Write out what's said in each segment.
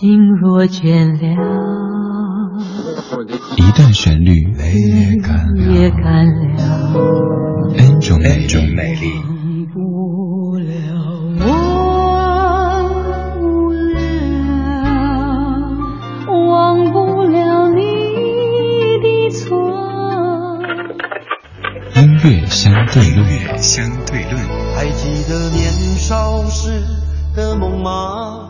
心若倦了，一段旋律，泪也干了，N 种美丽。音乐相对论，相对论。还记得年少时的梦吗？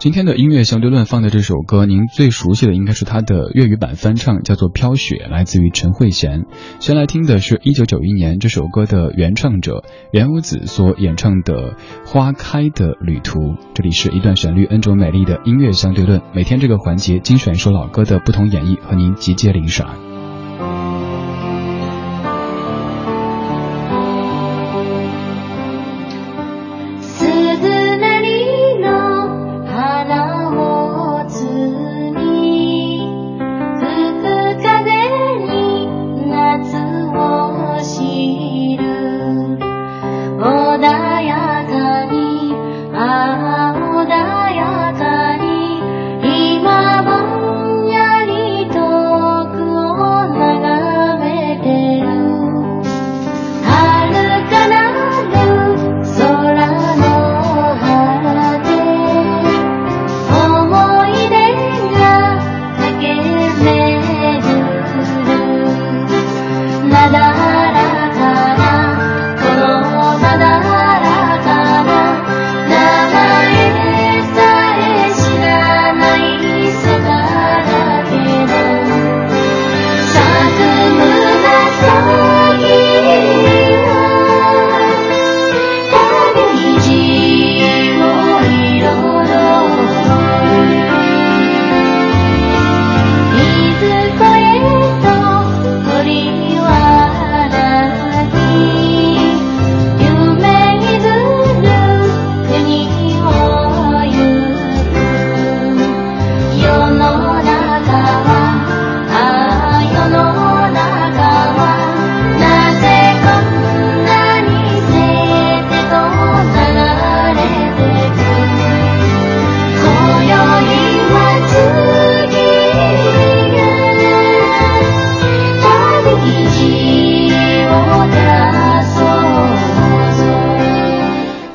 今天的音乐相对论放的这首歌，您最熟悉的应该是它的粤语版翻唱，叫做《飘雪》，来自于陈慧娴。先来听的是一九九一年这首歌的原唱者袁武子所演唱的《花开的旅途》。这里是一段旋律，N 种美丽的音乐相对论。每天这个环节精选一首老歌的不同演绎，和您集结领赏。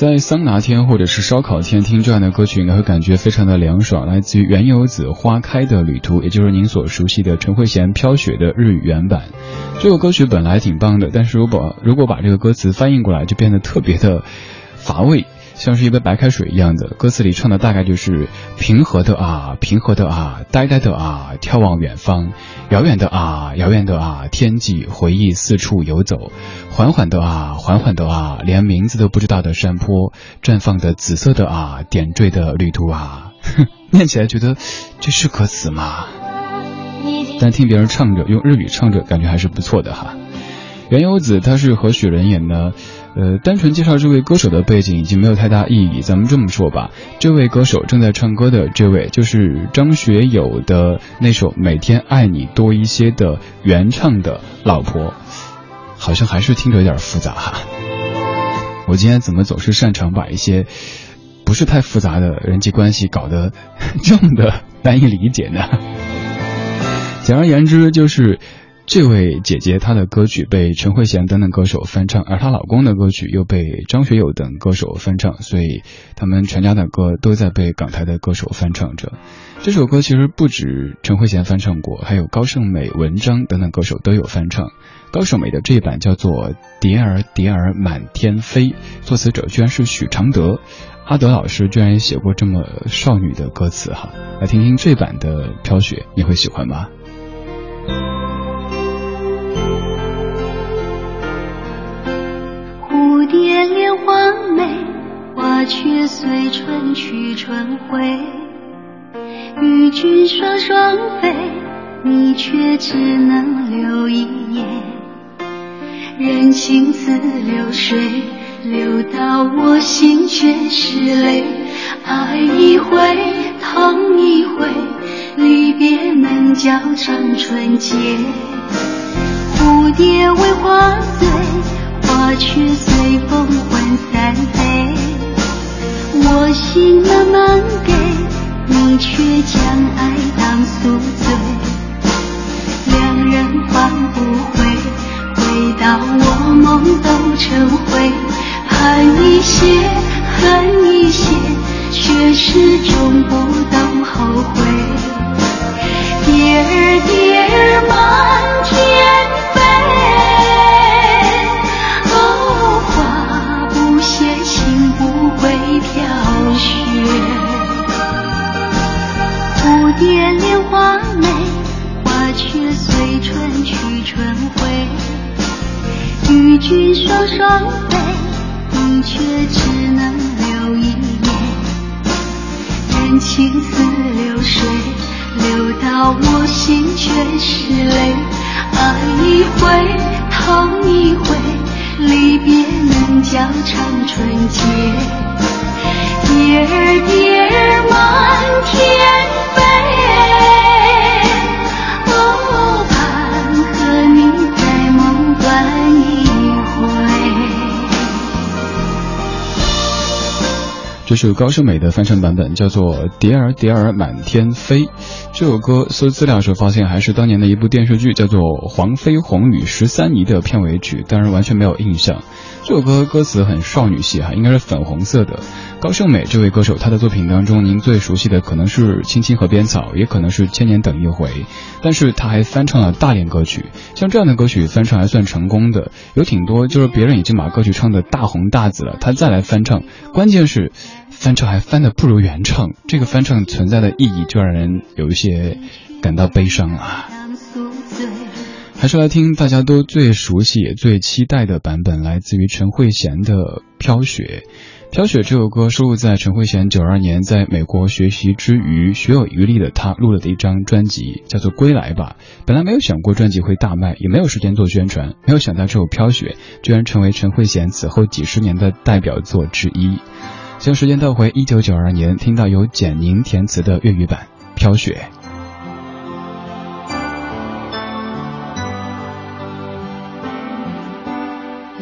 在桑拿天或者是烧烤天听这样的歌曲，应该会感觉非常的凉爽。来自于原由子《花开的旅途》，也就是您所熟悉的陈慧娴《飘雪》的日语原版。这首歌曲本来挺棒的，但是如果如果把这个歌词翻译过来，就变得特别的乏味。像是一杯白开水一样的歌词里唱的大概就是平和的啊，平和的啊，呆呆的啊，眺望远方，遥远的啊，遥远的啊，天际回忆四处游走，缓缓的啊，缓缓的啊，连名字都不知道的山坡，绽放的紫色的啊，点缀的旅途啊，念起来觉得这是歌词吗？但听别人唱着，用日语唱着，感觉还是不错的哈。原由子他是何许人也呢？呃，单纯介绍这位歌手的背景已经没有太大意义。咱们这么说吧，这位歌手正在唱歌的这位，就是张学友的那首《每天爱你多一些》的原唱的老婆，好像还是听着有点复杂哈。我今天怎么总是擅长把一些不是太复杂的人际关系搞得这么的难以理解呢？简而言之，就是。这位姐姐她的歌曲被陈慧娴等等歌手翻唱，而她老公的歌曲又被张学友等歌手翻唱，所以他们全家的歌都在被港台的歌手翻唱着。这首歌其实不止陈慧娴翻唱过，还有高胜美、文章等等歌手都有翻唱。高胜美的这一版叫做《蝶儿蝶儿满天飞》，作词者居然是许常德，阿德老师居然也写过这么少女的歌词哈。来听听这版的《飘雪》，你会喜欢吗？蝶恋花美，花却随春去春回。与君双双飞，你却只能留一夜。人情似流水，流到我心却是泪。爱一回，痛一回，离别能。较长春节。蝴蝶为花醉，我却随风魂散飞。我心慢慢给，你却将爱当宿醉。两人换不回，回到我梦都成灰。恨一些，恨一些，却始终不懂后悔。蝶儿蝶儿与君双双飞。你却只能留一眼，人情似流水，流到我心却是泪。爱一回，痛一回，离别能叫长春节。蝶儿蝶儿满天这是高胜美的翻唱版本，叫做《蝶儿蝶儿满天飞》。这首歌搜资料时候发现，还是当年的一部电视剧，叫做《黄飞鸿与十三姨》的片尾曲，当然完全没有印象。这首歌歌词很少女系哈，应该是粉红色的。高胜美这位歌手，她的作品当中，您最熟悉的可能是《青青河边草》，也可能是《千年等一回》，但是她还翻唱了大连歌曲。像这样的歌曲翻唱还算成功的，有挺多，就是别人已经把歌曲唱的大红大紫了，她再来翻唱，关键是。翻唱还翻的不如原唱，这个翻唱存在的意义就让人有一些感到悲伤啊。还是来听大家都最熟悉也最期待的版本，来自于陈慧娴的《飘雪》。《飘雪》这首歌收录在陈慧娴九二年在美国学习之余，学有余力的她录了的一张专辑，叫做《归来吧》。本来没有想过专辑会大卖，也没有时间做宣传，没有想到这首《飘雪》居然成为陈慧娴此后几十年的代表作之一。将时间倒回一九九二年，听到由简宁填词的粤语版《飘雪》。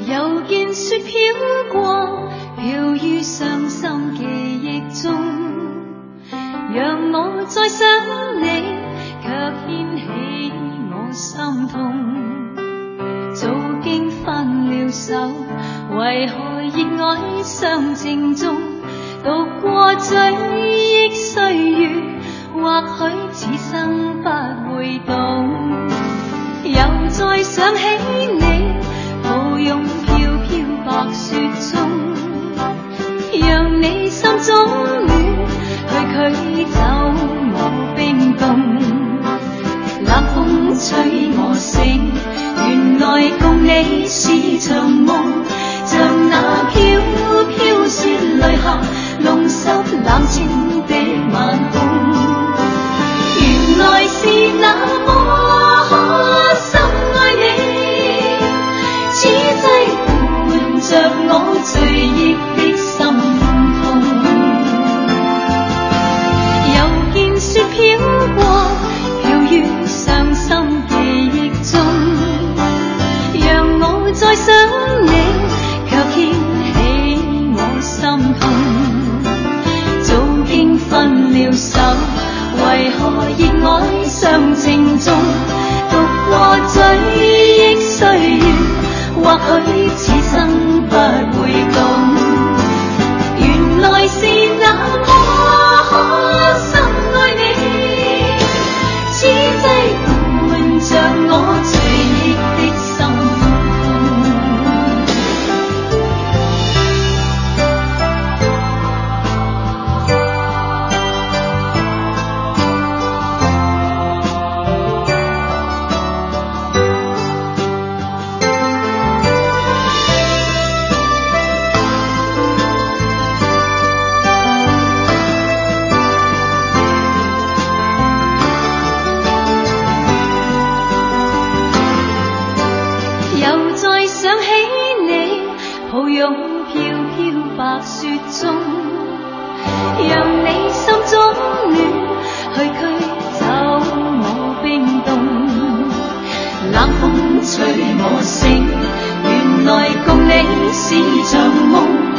又见雪飘过，飘于伤心记忆中，让我再想你，却掀起我心痛。早经分了手，为何海上静中？渡过追忆岁月，或许此生不会懂。又再想起你，抱拥飘飘白雪中，让你心中雪中让你心中暖去驱走我冰冻。冷风吹我醒原来共你是场梦。